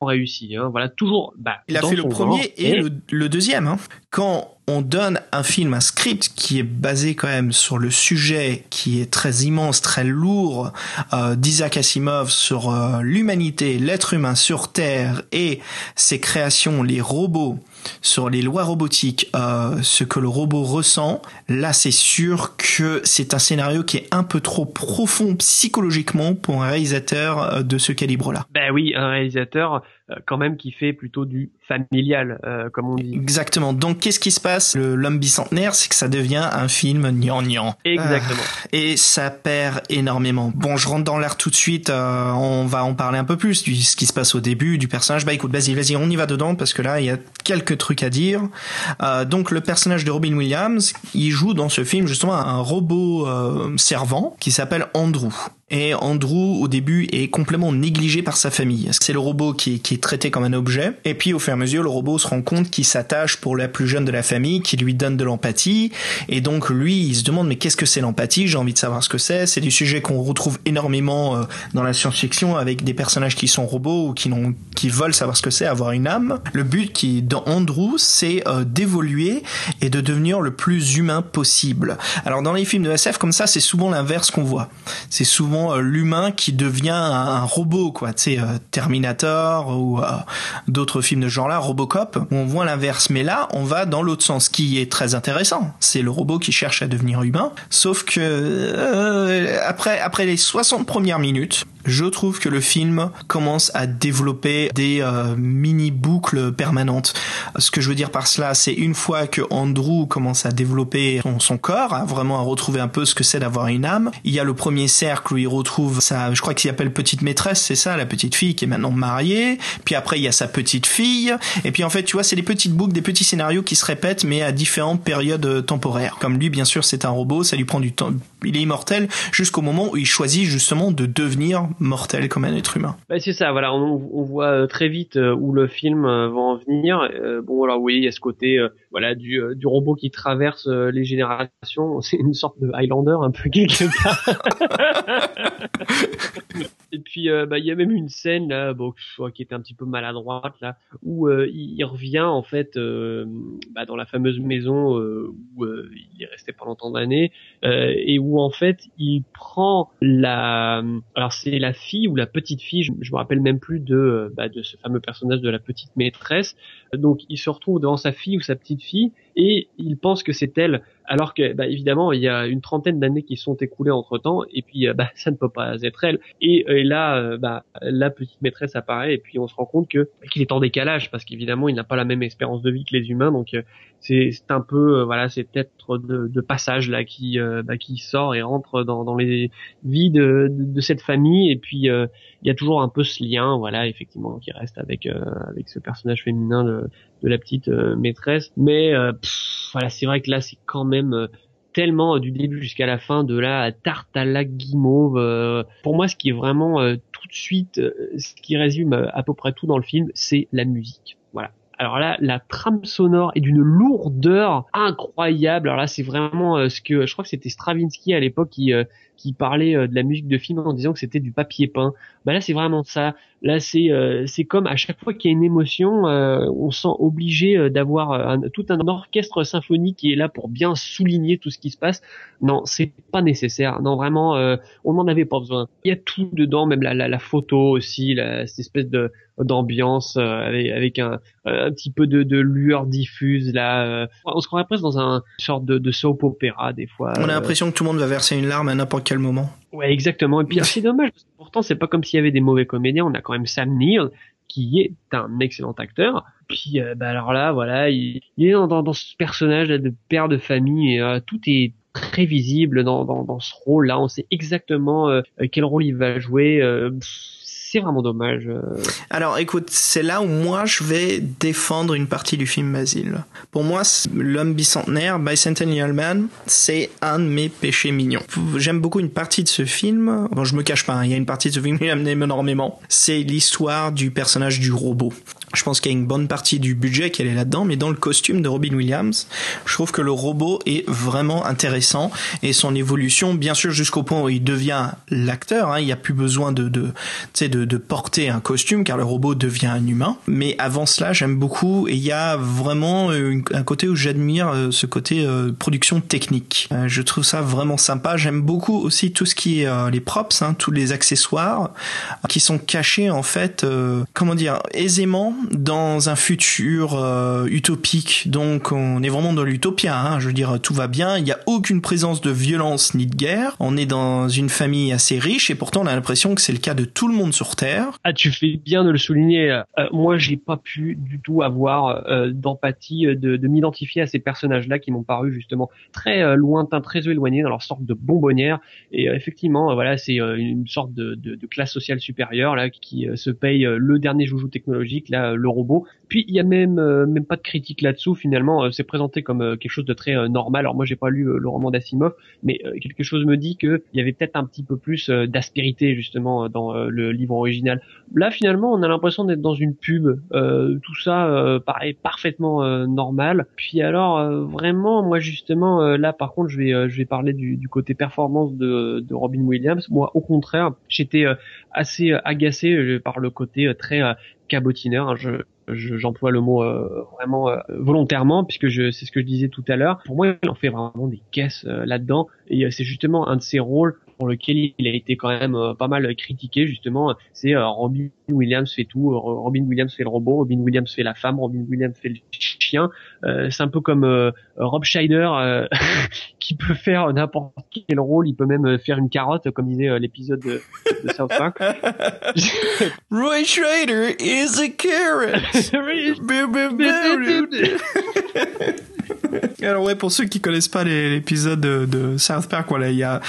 réussi. Hein. Voilà, toujours. Bah, Il a fait le premier et le, le deuxième. Hein. Quand on donne un film, un script qui est basé quand même sur le sujet qui est très immense, très lourd euh, d'Isaac Asimov sur euh, l'humanité, l'être humain sur Terre et ses créations, les robots, sur les lois robotiques, euh, ce que le robot ressent, là c'est sûr que c'est un scénario qui est un peu trop profond psychologiquement pour un réalisateur euh, de ce calibre-là. Ben oui, un réalisateur euh, quand même qui fait plutôt du familial, euh, comme on dit. Exactement. Donc qu'est-ce qui se passe? Le L'homme bicentenaire, c'est que ça devient un film gnangnan. Exactement. Ah, et ça perd énormément. Bon, je rentre dans l'air tout de suite. euh, on va en parler un peu plus du ce qui se passe au début du personnage. Bah écoute, vas-y, vas-y, on y va dedans parce que là, il y a quelques trucs à dire. Donc le personnage de Robin Williams, il joue dans ce film justement un robot servant qui s'appelle Andrew. Et Andrew, au début, est complètement négligé par sa famille. C'est le robot qui, est traité comme un objet. Et puis, au fur et à mesure, le robot se rend compte qu'il s'attache pour la plus jeune de la famille, qui lui donne de l'empathie. Et donc, lui, il se demande, mais qu'est-ce que c'est l'empathie? J'ai envie de savoir ce que c'est. C'est du sujet qu'on retrouve énormément euh, dans la science-fiction avec des personnages qui sont robots ou qui, qui veulent savoir ce que c'est, avoir une âme. Le but qui, dans Andrew, c'est euh, d'évoluer et de devenir le plus humain possible. Alors, dans les films de SF, comme ça, c'est souvent l'inverse qu'on voit. C'est souvent euh, l'humain qui devient un, robot, quoi. Tu sais, euh, Terminator ou euh, d'autres films de genre-là, Robocop, où on voit l'inverse. Mais là, on va dans l'autre sens, qui est très intéressant. C'est le robot qui cherche à devenir humain. Sauf que après, après les 60 premières minutes, je trouve que le film commence à développer des euh, mini boucles permanentes. Ce que je veux dire par cela, c'est une fois que Andrew commence à développer son, corps, à vraiment à retrouver un peu ce que c'est d'avoir une âme. Il y a le premier cercle où il retrouve sa, je crois qu'il s'appelle petite maîtresse, c'est ça, la petite fille qui est maintenant mariée. Puis après il y a sa petite fille. Et puis en fait, tu vois, c'est des petites boucles, des petits scénarios qui se répètent, mais à différentes périodes euh, temporaires. Comme lui, bien sûr, c'est un robot, ça lui prend du temps. Il est immortel jusqu'au moment où il choisit justement de devenir mortel comme un être humain. Bah, c'est ça, voilà, on, on voit euh, très vite euh, où le film euh, va en venir. Euh, bon, alors oui, il y a ce côté, euh, voilà, du, du robot qui traverse euh, les générations. C'est une sorte de Highlander un peu quelque part. Et puis, euh, bah, il y a même une scène là, bon, qui était un petit peu maladroite là, où euh, il, il revient en fait euh, bah, dans la fameuse maison euh, où euh, il est resté pendant tant d'années euh, et où en fait il prend la, alors c'est la fille ou la petite fille, je, je me rappelle même plus de bah, de ce fameux personnage de la petite maîtresse. Donc il se retrouve devant sa fille ou sa petite fille et il pense que c'est elle, alors que bah, évidemment il y a une trentaine d'années qui sont écoulées entre temps et puis euh, bah, ça ne peut pas être elle. Et, et là, euh, bah, la petite maîtresse apparaît et puis on se rend compte que qu'il est en décalage parce qu'évidemment il n'a pas la même espérance de vie que les humains, donc euh, c'est un peu euh, voilà c'est peut-être de, de passage là qui euh, bah, qui sort et rentre dans, dans les vies de, de, cette famille et puis euh, il y a toujours un peu ce lien voilà effectivement qui reste avec euh, avec ce personnage féminin de, de la petite euh, maîtresse. Mais euh, pff, voilà c'est vrai que là c'est quand même euh, tellement du début jusqu'à la fin de la tarte à la guimauve pour moi ce qui est vraiment tout de suite ce qui résume à peu près tout dans le film c'est la musique. Voilà. Alors là, la trame sonore est d'une lourdeur incroyable. Alors là, c'est vraiment ce que je crois que c'était Stravinsky à l'époque qui qui parlait euh, de la musique de film en disant que c'était du papier peint. Bah là, c'est vraiment ça. Là, c'est euh, c'est comme à chaque fois qu'il y a une émotion, euh, on sent obligé euh, d'avoir un- tout un orchestre symphonique qui est là pour bien souligner tout ce qui se passe. Non, c'est pas nécessaire. Non, vraiment, euh, on n'en avait pas besoin. Il y a tout dedans, même la, la, la photo aussi, la, cette espèce de d'ambiance euh, avec, avec un, un petit peu de, de lueur diffuse là. euh. on se croirait presque dans un sorte de, de soap opéra des fois. On a euh. l'impression que tout le monde va verser une larme à n'importe quel moment? Ouais, exactement. Et puis c'est dommage parce que pourtant c'est pas comme s'il y avait des mauvais comédiens. On a quand même Sam Neill qui est un excellent acteur. Puis euh, bah alors là, voilà, il, il est dans, dans, dans ce personnage là, de père de famille et euh, tout est très visible dans, dans, ce rôle-là. On sait exactement euh, quel rôle il va jouer. C'est vraiment dommage. euh. Alors écoute, c'est là où moi je vais défendre une partie du film Basile. Pour moi, l'homme bicentenaire, Bicentennial Man, c'est un de mes péchés mignons. J'aime beaucoup une partie de ce film. Bon, je me cache pas, hein, il y a une partie de ce film que j'aime énormément. C'est l'histoire du personnage du robot. Je pense qu'il y a une bonne partie du budget qui est là-dedans, mais dans le costume de Robin Williams, je trouve que le robot est vraiment intéressant et son évolution, bien sûr, jusqu'au point où il devient l'acteur. Hein, il n'y a plus besoin de de, de de porter un costume car le robot devient un humain. Mais avant cela, j'aime beaucoup et il y a vraiment un côté où j'admire euh, ce côté euh, production technique. Euh, je trouve ça vraiment sympa. J'aime beaucoup aussi tout ce qui est les props, hein, tous les accessoires qui sont cachés en fait, comment dire, aisément dans un futur euh, utopique. Donc on est vraiment dans l'utopia. Hein. Je veux dire, tout va bien. Il n'y a aucune présence de violence ni de guerre. On est dans une famille assez riche et pourtant on a l'impression que c'est le cas de tout le monde sur Terre. Ah, tu fais bien de le souligner. Euh, moi, j'ai pas pu du tout avoir euh, d'empathie, de, de m'identifier à ces personnages-là qui m'ont paru justement très lointains, très éloignés dans leur sorte de bonbonnière. Et effectivement, voilà, c'est une sorte de, de, de, classe sociale supérieure là qui se paye le dernier joujou technologique là le robot. Puis il y a même euh, même pas de critique là-dessous finalement. Euh, c'est présenté comme euh, quelque chose de très normal. Alors moi j'ai pas lu le roman d'Asimov, mais quelque chose me dit que il y avait peut-être un petit peu plus d'aspérité justement dans le livre original. Là finalement on a l'impression d'être dans une pub. tout ça paraît parfaitement normal. Puis alors vraiment moi justement là par contre je vais je vais parler du, du côté performance de, de Robin Williams. Moi au contraire j'étais assez agacé par le côté très cabotineur. Hein, je j'emploie le mot euh, vraiment euh, volontairement puisque je c'est ce que je disais tout à l'heure. Pour moi, il en fait vraiment des caisses euh, là-dedans et c'est justement un de ses rôles pour lequel il a été quand même pas mal critiqué justement. C'est Robin Williams fait tout, Robin Williams fait le robot, Robin Williams fait la femme, Robin Williams fait le chien. c'est un peu comme Rob Schneider qui peut faire n'importe quel rôle, il peut même faire une carotte comme disait l'épisode de, de South Park. Roy Schrader is a carrot. Alors ouais, pour ceux qui connaissent pas l'épisode de, de, South Park, voilà, il y a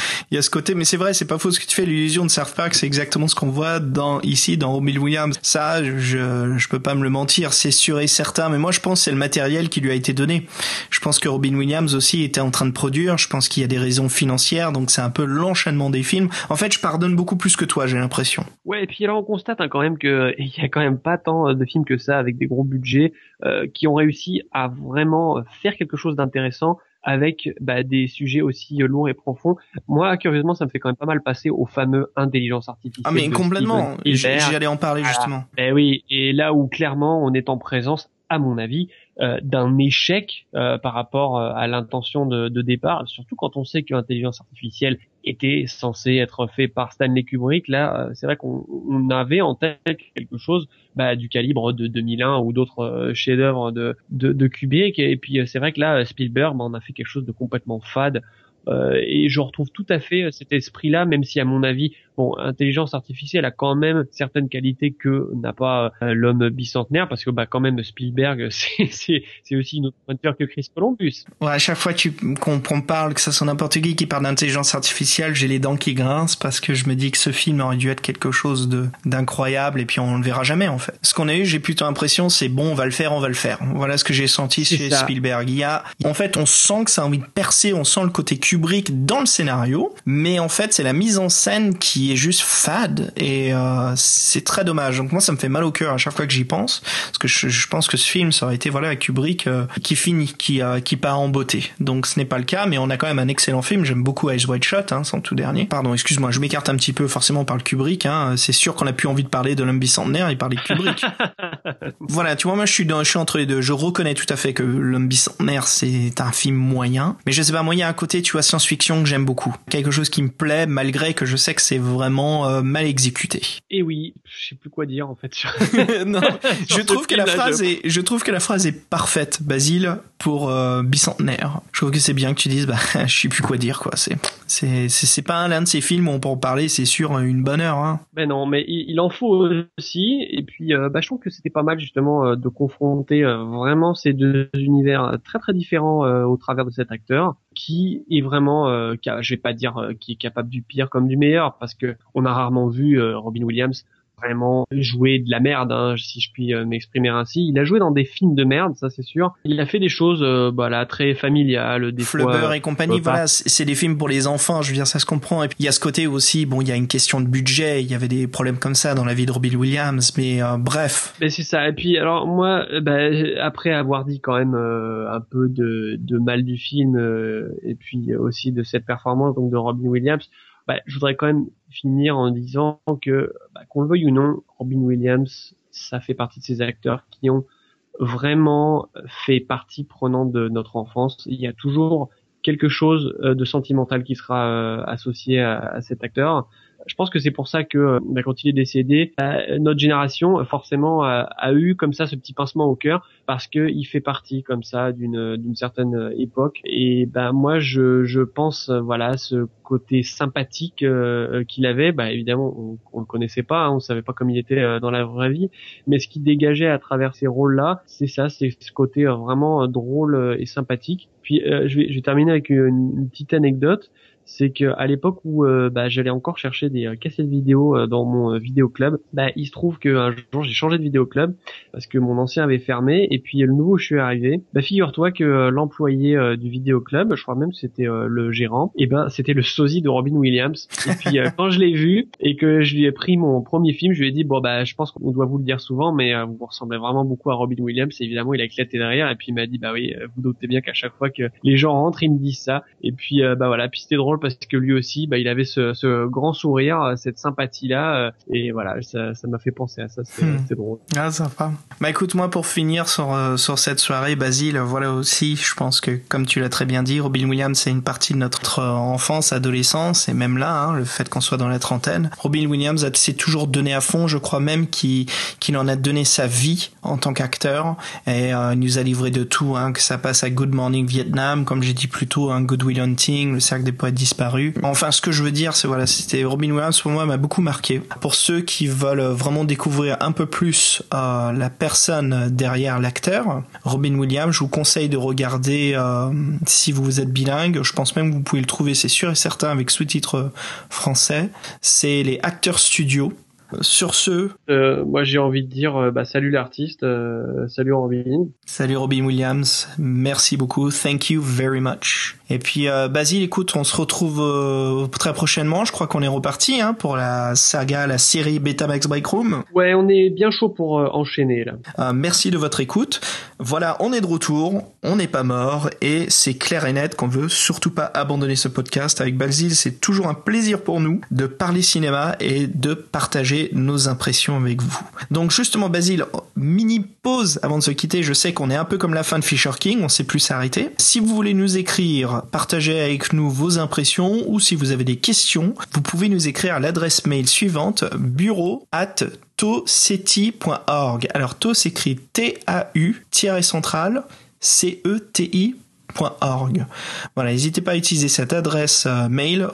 ce côté, mais c'est vrai, c'est pas faux ce que tu fais. L'illusion de South Park, c'est exactement ce qu'on voit dans ici dans Robin Williams. Ça, je je peux pas me le mentir, c'est sûr et certain. Mais moi, je pense c'est le matériel qui lui a été donné. Je pense que Robin Williams aussi était en train de produire. Je pense qu'il y a des raisons financières, donc c'est un peu l'enchaînement des films. En fait, je pardonne beaucoup plus que toi, j'ai l'impression. Ouais, et puis alors on constate hein, quand même que il y a quand même pas tant de films que ça avec des gros budgets euh, qui ont réussi à vraiment faire quelque chose d'intéressant avec bah, des sujets aussi lourds et profonds. Moi, curieusement, ça me fait quand même pas mal passer au fameux intelligence artificielle. Ah mais complètement. J'allais en parler justement. Eh oui, et là où clairement on est en présence, à mon avis, d'un échec euh, par rapport euh, à l'intention de, de, départ, surtout quand on sait que l'intelligence artificielle était censée être fait par Stanley Kubrick. Là, c'est vrai qu'on avait en tête quelque chose bah, du calibre de 2001 ou d'autres chefs-d'œuvre de, de, de, Kubrick. Et puis c'est vrai que là, Spielberg, bah, on a fait quelque chose de complètement fade. Euh, et je retrouve tout à fait cet esprit-là, même si à mon avis, bon, intelligence artificielle a quand même certaines qualités que n'a pas euh, l'homme bicentenaire, parce que bah quand même Spielberg, c'est c'est aussi une autre pointure que Chris Columbus. Ouais, à chaque fois qu'on parle, que ça soit n'importe qui qui parle d'intelligence artificielle, j'ai les dents qui grincent parce que je me dis que ce film aurait dû être quelque chose de d'incroyable et puis on le verra jamais en fait. Ce qu'on a eu, j'ai plutôt l'impression, c'est bon, on va le faire, on va le faire. Voilà ce que j'ai senti chez Spielberg. Il y a, en fait, on sent que ça a envie de percer, on sent le côté Kubrick dans le scénario, mais en fait c'est la mise en scène qui est juste fade et euh, c'est très dommage. Donc moi ça me fait mal au cœur à chaque fois que j'y pense, parce que je, je, pense que ce film ça aurait été voilà Kubrick euh, qui finit, qui euh, qui part en beauté. Donc ce n'est pas le cas, mais on a quand même un excellent film. J'aime beaucoup Ice White Shot, hein, son tout dernier. Pardon, excuse-moi, je m'écarte un petit peu forcément par le Kubrick. Hein. C'est sûr qu'on a plus envie de parler de l'homme bicentenaire et parler de Kubrick. voilà, tu vois moi je suis dans, je suis entre les deux. Je reconnais tout à fait que l'homme bicentenaire c'est un film moyen, mais je sais pas moyen à côté tu vois science-fiction que j'aime beaucoup. Quelque chose qui me plaît malgré que je sais que c'est vraiment euh, mal exécuté. Et oui, je sais plus quoi dire en fait. non, je trouve que la phrase est, je trouve que la phrase est parfaite, Basile, pour euh, bicentenaire. Je trouve que c'est bien que tu dises, bah, je sais plus quoi dire quoi. C'est, c'est, c'est pas l'un de ces films où on peut en parler, c'est sûr une bonne heure. Hein. Ben non, mais il, en faut aussi. Et puis, euh, bah, je trouve que c'était pas mal justement de confronter vraiment ces deux univers très très différents au travers de cet acteur qui est vraiment, euh, je vais pas dire qui est capable du pire comme du meilleur, parce que on a rarement vu Robin Williams vraiment joué de la merde, hein, si je puis euh, m'exprimer ainsi. Il a joué dans des films de merde, ça c'est sûr. Il a fait des choses, euh, bah, là, très familiales, des Flubber fois. et compagnie, euh, pas- voilà, c'est des films pour les enfants, je veux dire, ça se comprend. Et puis il y a ce côté aussi, bon, il y a une question de budget, il y avait des problèmes comme ça dans la vie de Robin Williams, mais euh, bref. Mais c'est ça. Et puis alors moi, euh, bah, après avoir dit quand même euh, un peu de, de mal du film euh, et puis aussi de cette performance donc de Robin Williams, bah, je voudrais quand même finir en disant que bah, qu'on le veuille ou non, Robin Williams, ça fait partie de ces acteurs qui ont vraiment fait partie prenante de notre enfance. Il y a toujours quelque chose euh, de sentimental qui sera euh, associé à, à cet acteur. Je pense que c'est pour ça que euh, bah, quand il est décédé, euh, notre génération euh, forcément a, a eu comme ça ce petit pincement au cœur parce que il fait partie comme ça d'une d'une certaine euh, époque. Et ben moi je je pense euh, voilà ce côté sympathique euh, qu'il avait. Bah évidemment on, on le connaissait pas, hein, on savait pas comme il était euh, dans la vraie vie, mais ce qu'il dégageait à travers ces rôles-là, c'est ça, c'est ce côté euh, vraiment euh, drôle euh, et sympathique. Puis euh, je vais je vais terminer avec une petite anecdote c'est que à l'époque où euh, bah, j'allais encore chercher des euh, cassettes vidéo euh, dans mon euh, vidéo club, bah, il se trouve qu'un jour j'ai changé de vidéo club parce que mon ancien avait fermé et puis le nouveau je suis arrivé. Bah figure-toi que l'employé du vidéo club, je crois même que c'était le gérant, et ben c'était le sosie de Robin Williams. Et puis quand je l'ai vu et que je lui ai pris mon premier film, je lui ai dit bon bah je pense qu'on doit vous le dire souvent, mais vous ressemblez vraiment beaucoup à Robin Williams. Et évidemment il a éclaté derrière et puis il m'a dit bah oui, vous doutez bien qu'à chaque fois que les gens rentrent ils me disent ça. Et puis bah voilà, puis c'était drôle parce que lui aussi, bah, il avait ce, ce grand sourire, euh, cette sympathie là, et voilà, ça ça m'a fait penser à ça, c'était Hmm. drôle. Ah, sympa. Bah écoute, moi pour finir sur, euh, sur cette soirée, Basile, voilà aussi, je pense que comme tu l'as très bien dit, Robin Williams c'est une partie de notre euh, enfance, adolescence, et même là, hein, le fait qu'on soit dans la trentaine. Robin Williams s'est toujours donné à fond, je crois même qu'il qu'il en a donné sa vie en tant qu'acteur, et euh, il nous a livré de tout, hein, que ça passe à Good Morning Vietnam, comme j'ai dit plus tôt, un Good Will Hunting, le cercle des poètes Enfin, ce que je veux dire, c'est voilà, c'était Robin Williams pour moi m'a beaucoup marqué. Pour ceux qui veulent vraiment découvrir un peu plus euh, la personne derrière l'acteur, Robin Williams, je vous conseille de regarder euh, si vous êtes bilingue. Je pense même que vous pouvez le trouver, c'est sûr et certain, avec sous-titres français. C'est les Acteurs Studio. Sur ce, Euh, moi j'ai envie de dire euh, bah, salut l'artiste, euh, salut Robin. Salut Robin Williams, merci beaucoup, thank you very much. Et puis euh, Basile, écoute, on se retrouve euh, très prochainement. Je crois qu'on est reparti hein, pour la saga, la série Betamax Break Room. Ouais, on est bien chaud pour euh, enchaîner là. Euh, merci de votre écoute. Voilà, on est de retour, on n'est pas mort et c'est clair et net qu'on veut surtout pas abandonner ce podcast. Avec Basile, c'est toujours un plaisir pour nous de parler cinéma et de partager nos impressions avec vous. Donc justement, Basile, mini pause avant de se quitter. Je sais qu'on est un peu comme la fin de Fisher King, on sait plus s'arrêter. Si vous voulez nous écrire, partager avec nous vos impressions ou si vous avez des questions, vous pouvez nous écrire à l'adresse mail suivante bureau at toseti.org. Alors to s'écrit T-A-U, tiré central, C-E-T-I.org. Voilà, n'hésitez pas à utiliser cette adresse euh, mail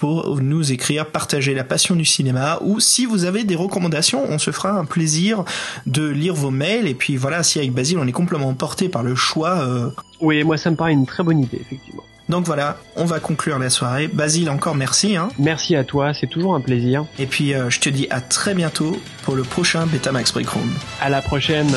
pour nous écrire, partager la passion du cinéma ou si vous avez des recommandations, on se fera un plaisir de lire vos mails et puis voilà, si avec Basile on est complètement porté par le choix. euh, Oui, moi ça me paraît une très bonne idée effectivement. Donc voilà, on va conclure la soirée. Basile, encore merci. Hein. Merci à toi, c'est toujours un plaisir. Et puis euh, je te dis à très bientôt pour le prochain Betamax Break Room. À la prochaine.